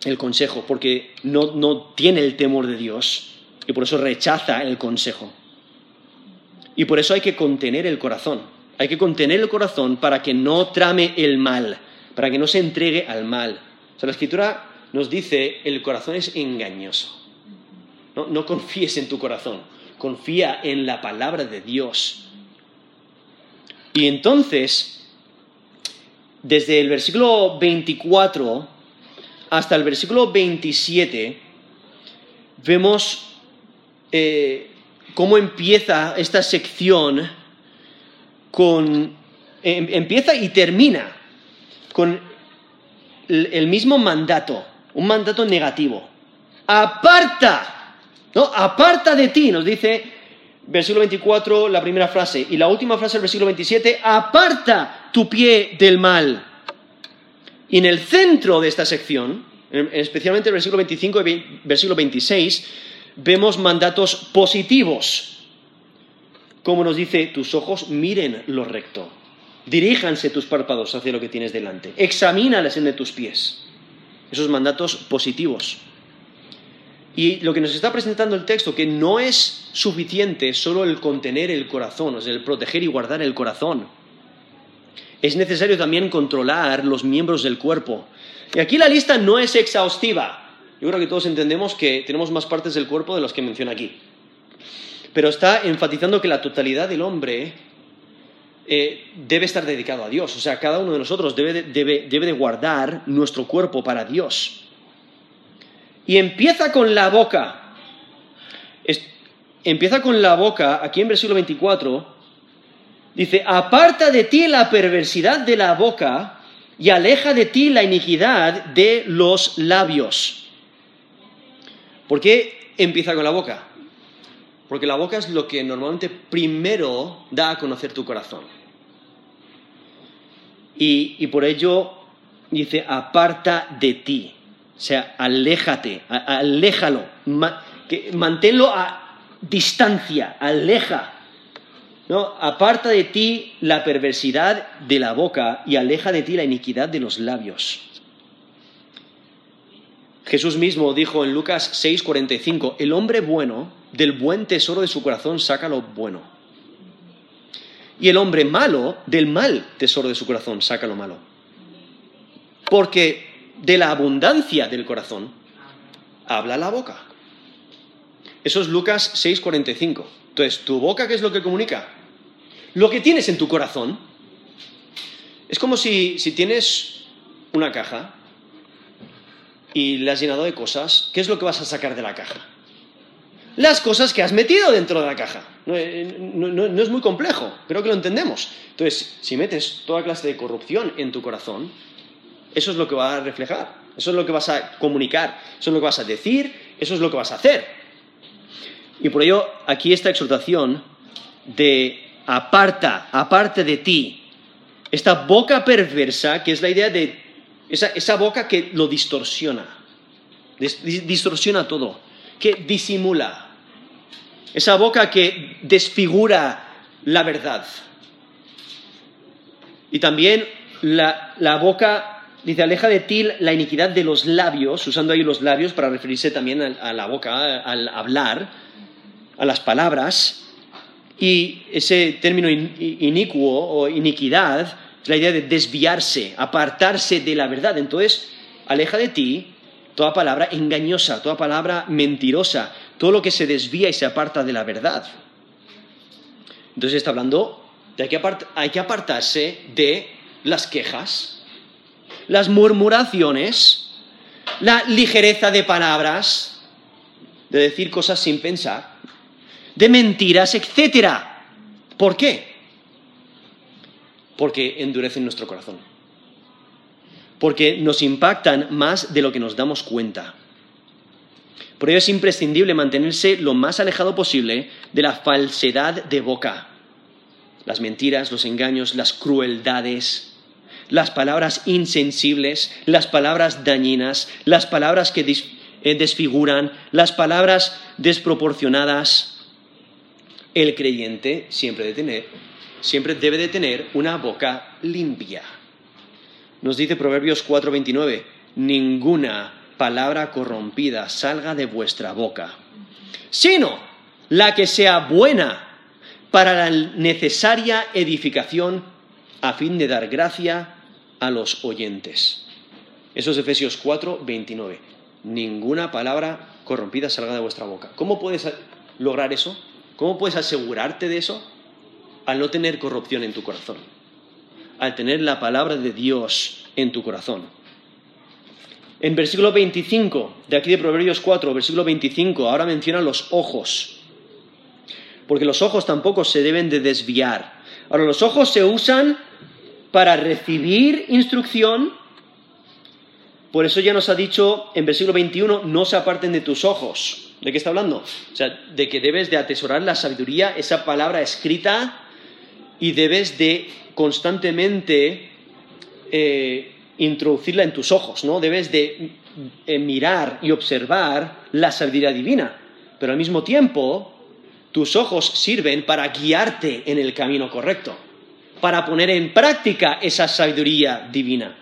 el consejo, porque no tiene el temor de Dios y por eso rechaza el consejo. Y por eso hay que contener el corazón. Hay que contener el corazón para que no trame el mal, para que no se entregue al mal. O sea, la escritura nos dice, el corazón es engañoso. No, no confíes en tu corazón, confía en la palabra de Dios. Y entonces, desde el versículo 24 hasta el versículo 27, vemos eh, cómo empieza esta sección con, em, empieza y termina con el mismo mandato, un mandato negativo. Aparta, ¿no? Aparta de ti, nos dice versículo 24, la primera frase, y la última frase del versículo 27, aparta tu pie del mal. Y en el centro de esta sección, especialmente el versículo 25 y versículo 26, vemos mandatos positivos como nos dice, tus ojos miren lo recto, diríjanse tus párpados hacia lo que tienes delante, examínales en de tus pies. Esos mandatos positivos. Y lo que nos está presentando el texto, que no es suficiente solo el contener el corazón, o sea, el proteger y guardar el corazón. Es necesario también controlar los miembros del cuerpo. Y aquí la lista no es exhaustiva. Yo creo que todos entendemos que tenemos más partes del cuerpo de las que menciona aquí pero está enfatizando que la totalidad del hombre eh, debe estar dedicado a Dios. O sea, cada uno de nosotros debe de, guardar nuestro cuerpo para Dios. Y empieza con la boca. empieza con la boca, aquí en versículo 24, dice, aparta de ti la perversidad de la boca y aleja de ti la iniquidad de los labios. ¿Por qué empieza con la boca? Porque la boca es lo que normalmente primero da a conocer tu corazón. Y, por ello dice, aparta de ti. O sea, aléjate, aléjalo, manténlo a distancia, aleja. ¿No? Aparta de ti la perversidad de la boca y aleja de ti la iniquidad de los labios. Jesús mismo dijo en Lucas 6:45, el hombre bueno del buen tesoro de su corazón saca lo bueno. Y el hombre malo del mal tesoro de su corazón saca lo malo. Porque de la abundancia del corazón habla la boca. Eso es Lucas 6:45. Entonces, ¿tu boca qué es lo que comunica? Lo que tienes en tu corazón. Es como si, si tienes una caja y la has llenado de cosas, ¿qué es lo que vas a sacar de la caja? Las cosas que has metido dentro de la caja. Eh, no, es muy complejo, creo que lo entendemos. Entonces, si metes toda clase de corrupción en tu corazón, eso es lo que va a reflejar, eso es lo que vas a comunicar, eso es lo que vas a decir, eso es lo que vas a hacer. Y por ello, aquí esta exhortación de aparta, aparte de ti, esta boca perversa, que es la idea de esa, boca que lo distorsiona, distorsiona todo, que disimula, esa boca que desfigura la verdad. Y también la, boca, dice, aleja de ti la iniquidad de los labios, usando ahí los labios para referirse también a, la boca, al hablar, a las palabras. Y ese término inicuo o iniquidad es la idea de desviarse, apartarse de la verdad. Entonces, aleja de ti toda palabra engañosa, toda palabra mentirosa, todo lo que se desvía y se aparta de la verdad. Entonces está hablando de que hay que apartarse de las quejas, las murmuraciones, la ligereza de palabras, de decir cosas sin pensar, de mentiras, etc. ¿Por qué? Porque endurecen nuestro corazón. Porque nos impactan más de lo que nos damos cuenta. Por ello es imprescindible mantenerse lo más alejado posible de la falsedad de boca, las mentiras, los engaños, las crueldades, las palabras insensibles, las palabras dañinas, las palabras que eh, desfiguran, las palabras desproporcionadas. El creyente siempre debe tener, siempre debe de tener una boca limpia. Nos dice Proverbios 4:29, ninguna palabra corrompida salga de vuestra boca, sino la que sea buena para la necesaria edificación a fin de dar gracia a los oyentes. Eso es Efesios 4, 29. Ninguna palabra corrompida salga de vuestra boca. ¿Cómo puedes lograr eso? ¿Cómo puedes asegurarte de eso? Al no tener corrupción en tu corazón. Al tener la palabra de Dios en tu corazón. En versículo 25, de aquí de Proverbios 4, versículo 25, ahora menciona los ojos. Porque los ojos tampoco se deben de desviar. Ahora, los ojos se usan para recibir instrucción. Por eso ya nos ha dicho en versículo 21, no se aparten de tus ojos. ¿De qué está hablando? O sea, de que debes de atesorar la sabiduría, esa palabra escrita, y debes de constantemente eh, introducirla en tus ojos, ¿no? Debes de eh, mirar y observar la sabiduría divina, pero al mismo tiempo tus ojos sirven para guiarte en el camino correcto para poner en práctica esa sabiduría divina.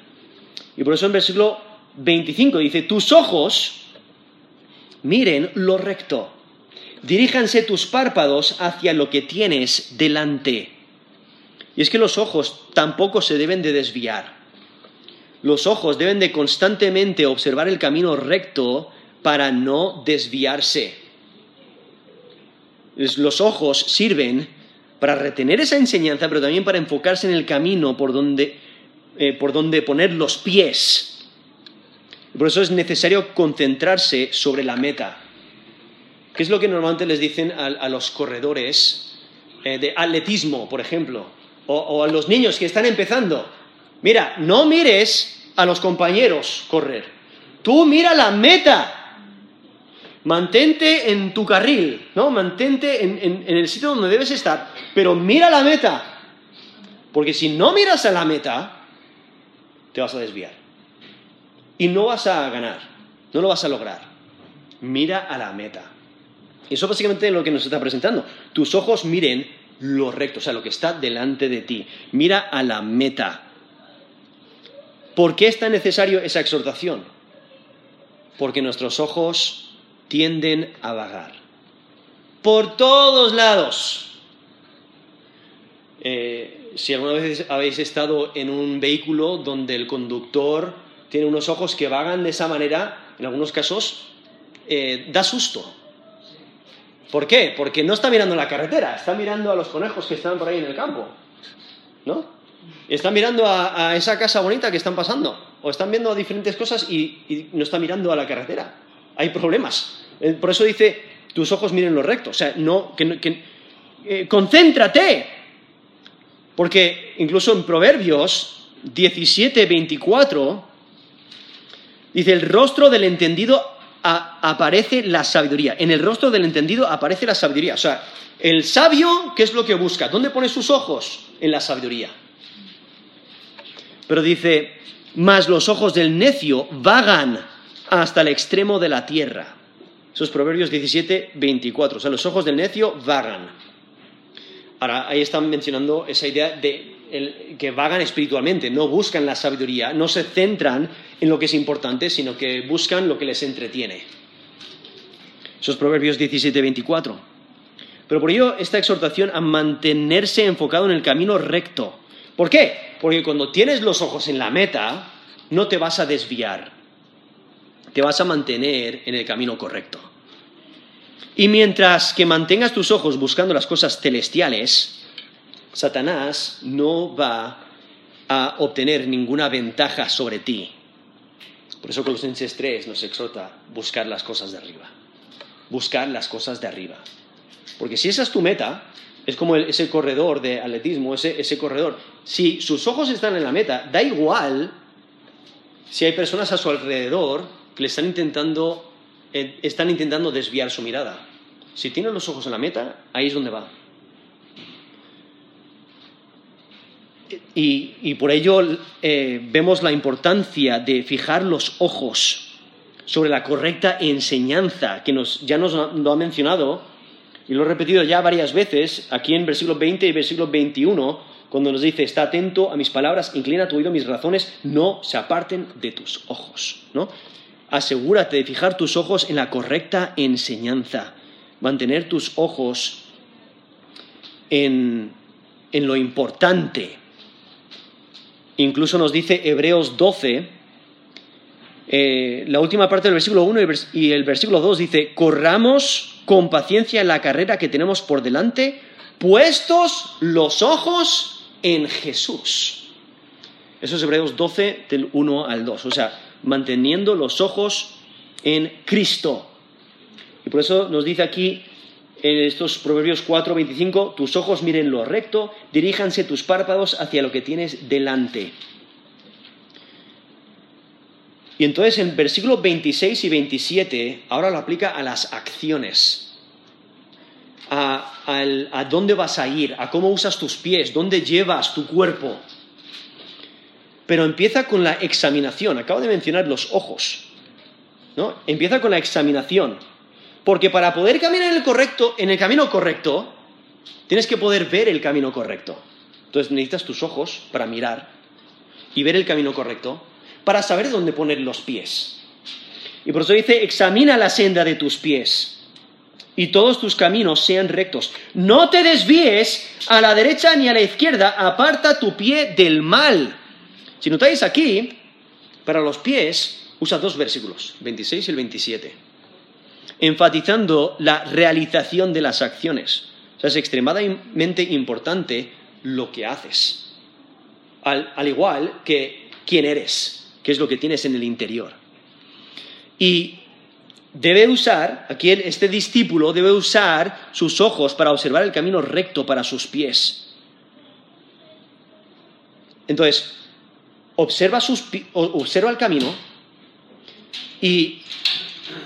Y por eso en versículo 25 dice, tus ojos miren lo recto, diríjanse tus párpados hacia lo que tienes delante. Y es que los ojos tampoco se deben de desviar. Los ojos deben de constantemente observar el camino recto para no desviarse. Los ojos sirven para retener esa enseñanza, pero también para enfocarse en el camino por donde, eh, por donde poner los pies. Por eso es necesario concentrarse sobre la meta. ¿Qué es lo que normalmente les dicen a, los corredores eh, de atletismo, por ejemplo? o a los niños que están empezando. Mira, no mires a los compañeros correr. Tú mira la meta. Mantente en tu carril, ¿no? Mantente en, el sitio donde debes estar, pero mira la meta. Porque si no miras a la meta, te vas a desviar. Y no vas a ganar, no lo vas a lograr. Mira a la meta. Y eso básicamente es lo que nos está presentando. Tus ojos miren lo recto, o sea, lo que está delante de ti. Mira a la meta. ¿Por qué es tan necesario esa exhortación? Porque nuestros ojos tienden a vagar. Por todos lados. Eh, si alguna vez habéis estado en un vehículo donde el conductor tiene unos ojos que vagan de esa manera, en algunos casos eh, da susto. ¿Por qué? Porque no está mirando la carretera, está mirando a los conejos que están por ahí en el campo. ¿No? Está mirando a, esa casa bonita que están pasando. O están viendo diferentes cosas y, no está mirando a la carretera. Hay problemas. Eh, por eso dice, tus ojos miren lo recto. O sea, no, que, eh, concéntrate. Porque incluso en Proverbios 17, 24, dice, el rostro del entendido aparece la sabiduría. En el rostro del entendido aparece la sabiduría. O sea, el sabio, ¿qué es lo que busca? ¿Dónde pone sus ojos? En la sabiduría. Pero dice, mas los ojos del necio vagan hasta el extremo de la tierra. Eso es Proverbios 17, 24. O sea, los ojos del necio vagan. Ahora, ahí están mencionando esa idea de que vagan espiritualmente, no buscan la sabiduría, no se centran en lo que es importante, sino que buscan lo que les entretiene. Eso es Proverbios 17, 24. Pero por ello, esta exhortación a mantenerse enfocado en el camino recto. ¿Por qué? Porque cuando tienes los ojos en la meta, no te vas a desviar. Te vas a mantener en el camino correcto. Y mientras que mantengas tus ojos buscando las cosas celestiales, Satanás no va a obtener ninguna ventaja sobre ti. Por eso Colosenses 3 nos exhorta buscar las cosas de arriba. Buscar las cosas de arriba. Porque si esa es tu meta, es como ese corredor de atletismo, ese, corredor. Si sus ojos están en la meta, da igual si hay personas a su alrededor que le están intentando, eh, están intentando desviar su mirada. Si tiene los ojos en la meta, ahí es donde va. Y, por ello eh, vemos la importancia de fijar los ojos sobre la correcta enseñanza, que ya nos lo ha mencionado, y lo he repetido ya varias veces, aquí en versículo 20 y versículo 21, cuando nos dice, está atento a mis palabras, inclina tu oído a mis razones, no se aparten de tus ojos. ¿no? Asegúrate de fijar tus ojos en la correcta enseñanza, mantener tus ojos en lo importante, Incluso nos dice Hebreos 12, eh, la última parte del versículo 1 y el versículo 2 dice, corramos con paciencia la carrera que tenemos por delante, puestos los ojos en Jesús. Eso es Hebreos 12 del 1 al 2, o sea, manteniendo los ojos en Cristo. Y por eso nos dice aquí en estos Proverbios 4, 25, tus ojos miren lo recto, diríjanse tus párpados hacia lo que tienes delante. Y entonces en versículos 26 y 27 ahora lo aplica a las acciones, a, a, dónde vas a ir, a cómo usas tus pies, dónde llevas tu cuerpo. Pero empieza con la examinación, acabo de mencionar los ojos, ¿no? Empieza con la examinación. Porque para poder caminar en el, correcto, en el camino correcto, tienes que poder ver el camino correcto. Entonces necesitas tus ojos para mirar y ver el camino correcto, para saber dónde poner los pies. Y por eso dice, examina la senda de tus pies y todos tus caminos sean rectos. No te desvíes a la derecha ni a la izquierda, aparta tu pie del mal. Si notáis aquí, para los pies usa dos versículos, 26 y el 27 enfatizando la realización de las acciones. O sea, es extremadamente importante lo que haces, al, igual que quién eres, qué es lo que tienes en el interior. Y debe usar, aquí este discípulo debe usar sus ojos para observar el camino recto para sus pies. Entonces, observa, sus, observa el camino y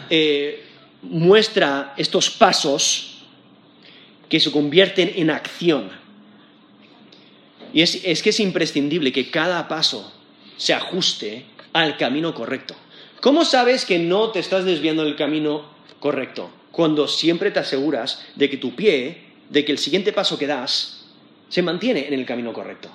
eh, muestra estos pasos que se convierten en acción. Y es, que es imprescindible que cada paso se ajuste al camino correcto. ¿Cómo sabes que no te estás desviando del camino correcto? Cuando siempre te aseguras de que tu pie, de que el siguiente paso que das, se mantiene en el camino correcto.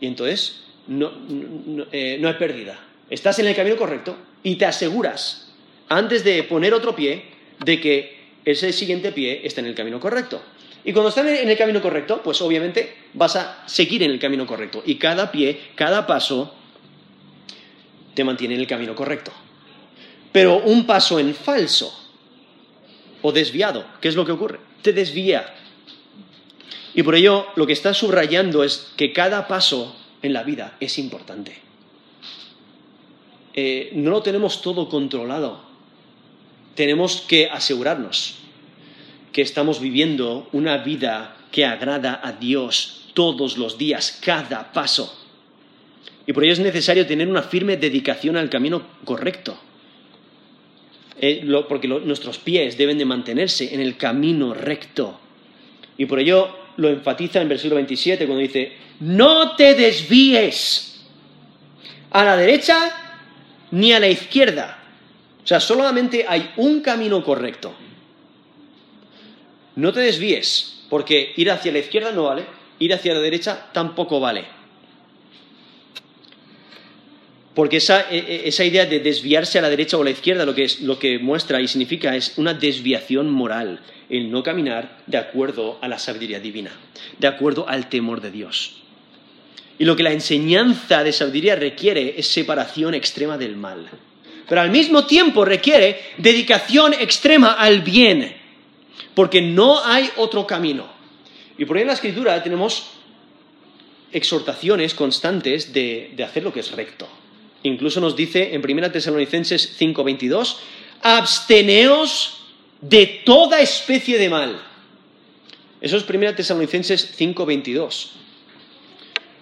Y entonces no, no, eh, no hay pérdida. Estás en el camino correcto y te aseguras antes de poner otro pie, de que ese siguiente pie está en el camino correcto. Y cuando estás en el camino correcto, pues obviamente vas a seguir en el camino correcto. Y cada pie, cada paso, te mantiene en el camino correcto. Pero un paso en falso o desviado. ¿Qué es lo que ocurre? Te desvía. Y por ello lo que está subrayando es que cada paso en la vida es importante. Eh, no lo tenemos todo controlado. Tenemos que asegurarnos que estamos viviendo una vida que agrada a Dios todos los días, cada paso. Y por ello es necesario tener una firme dedicación al camino correcto. Eh, porque nuestros pies deben de mantenerse en el camino recto. Y por ello lo enfatiza en versículo 27 cuando dice, no te desvíes a la derecha ni a la izquierda. O sea, solamente hay un camino correcto. No te desvíes, porque ir hacia la izquierda no vale, ir hacia la derecha tampoco vale. Porque esa, e, e, esa, idea de desviarse a la derecha o a la izquierda lo que, es, lo que muestra y significa es una desviación moral, el no caminar de acuerdo a la sabiduría divina, de acuerdo al temor de Dios. Y lo que la enseñanza de sabiduría requiere es separación extrema del mal. Pero al mismo tiempo requiere dedicación extrema al bien, porque no hay otro camino. Y por ahí en la escritura tenemos exhortaciones constantes de, de hacer lo que es recto Incluso nos dice en 1 Tesalonicenses 5:22, absteneos de toda especie de mal. Eso es 1 Tesalonicenses 5:22.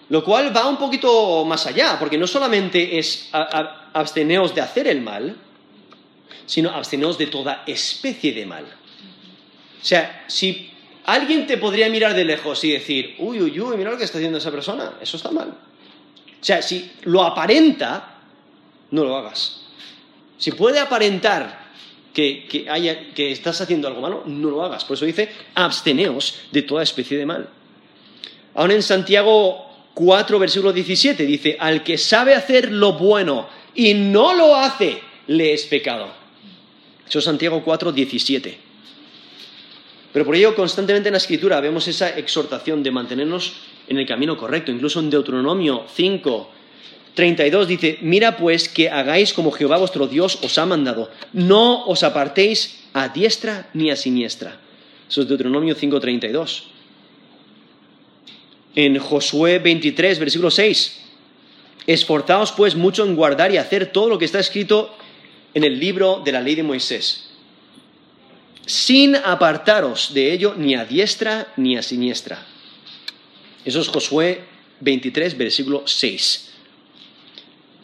Lo cual va un poquito más allá, porque no solamente es absteneos de hacer el mal, sino absteneos de toda especie de mal. O sea, si alguien te podría mirar de lejos y decir, uy, uy, uy, mira lo que está haciendo esa persona, eso está mal. O sea, si lo aparenta, no lo hagas. Si puede aparentar que, que, estás haciendo algo malo, no lo hagas. Por eso dice, absteneos de toda especie de mal. Ahora en Santiago 4, versículo 17, dice, al que sabe hacer lo bueno y no lo hace, le es pecado. Eso es Santiago 4, 17. Pero por ello constantemente en la escritura vemos esa exhortación de mantenernos en el camino correcto. Incluso en Deuteronomio 5, 32 dice, mira pues que hagáis como Jehová vuestro Dios os ha mandado, no os apartéis a diestra ni a siniestra. Eso es Deuteronomio 5.32. En Josué 23, versículo 6, esforzaos pues mucho en guardar y hacer todo lo que está escrito en el libro de la ley de Moisés, sin apartaros de ello ni a diestra ni a siniestra. Eso es Josué 23, versículo 6.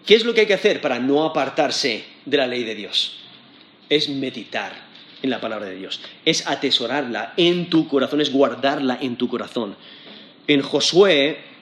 ¿Qué es lo que hay que hacer para no apartarse de la ley de Dios? Es meditar en la palabra de Dios, es atesorarla en tu corazón, es guardarla en tu corazón. En Josué,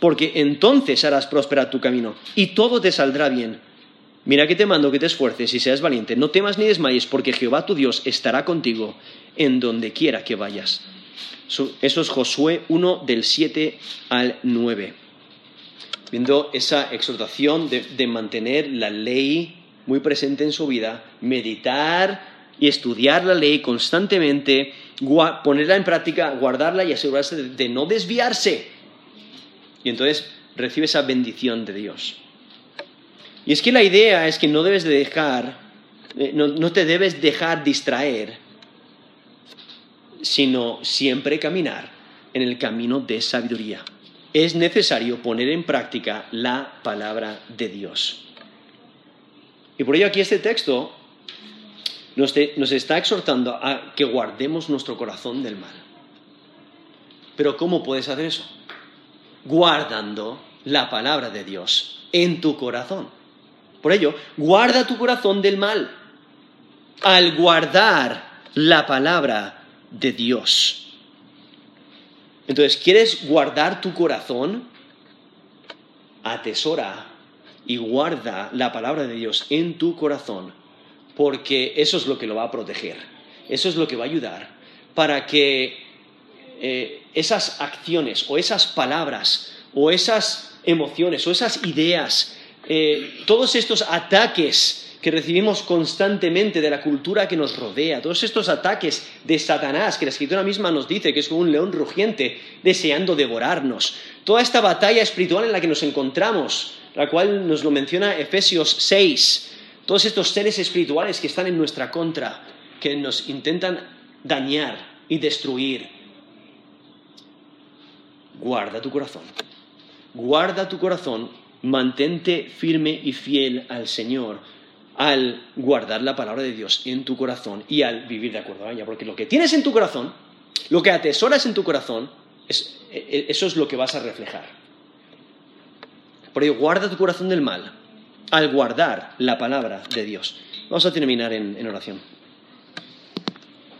porque entonces harás próspera tu camino, y todo te saldrá bien. Mira que te mando que te esfuerces y seas valiente, no temas ni desmayes, porque Jehová tu Dios estará contigo en donde quiera que vayas. Eso es Josué 1 del 7 al 9. Viendo esa exhortación de mantener la ley muy presente en su vida, meditar y estudiar la ley constantemente, ponerla en práctica, guardarla y asegurarse de, no desviarse. Y entonces recibe esa bendición de Dios. Y es que la idea es que no debes de dejar, eh, no te debes dejar distraer, sino siempre caminar en el camino de sabiduría. Es necesario poner en práctica la palabra de Dios. Y por ello aquí este texto nos, está exhortando a que guardemos nuestro corazón del mal. Pero ¿cómo puedes hacer eso? Guardando la palabra de Dios en tu corazón. Por ello, guarda tu corazón del mal al guardar la palabra de Dios. Entonces, ¿quieres guardar tu corazón? Atesora y guarda la palabra de Dios en tu corazón, porque eso es lo que lo va a proteger, eso es lo que va a ayudar para que eh, esas acciones o esas palabras o esas emociones o esas ideas, eh, todos estos ataques que recibimos constantemente de la cultura que nos rodea, todos estos ataques de Satanás, que la escritura misma nos dice que es como un león rugiente deseando devorarnos, toda esta batalla espiritual en la que nos encontramos, la cual nos lo menciona Efesios 6, todos estos seres espirituales que están en nuestra contra, que nos intentan dañar y destruir. Guarda tu corazón, guarda tu corazón, mantente firme y fiel al Señor al guardar la palabra de Dios en tu corazón y al vivir de acuerdo a ella. Porque lo que tienes en tu corazón, lo que atesoras en tu corazón, e, eso es lo que vas a reflejar. Por ello, guarda tu corazón del mal al guardar la palabra de Dios. Vamos a terminar en oración.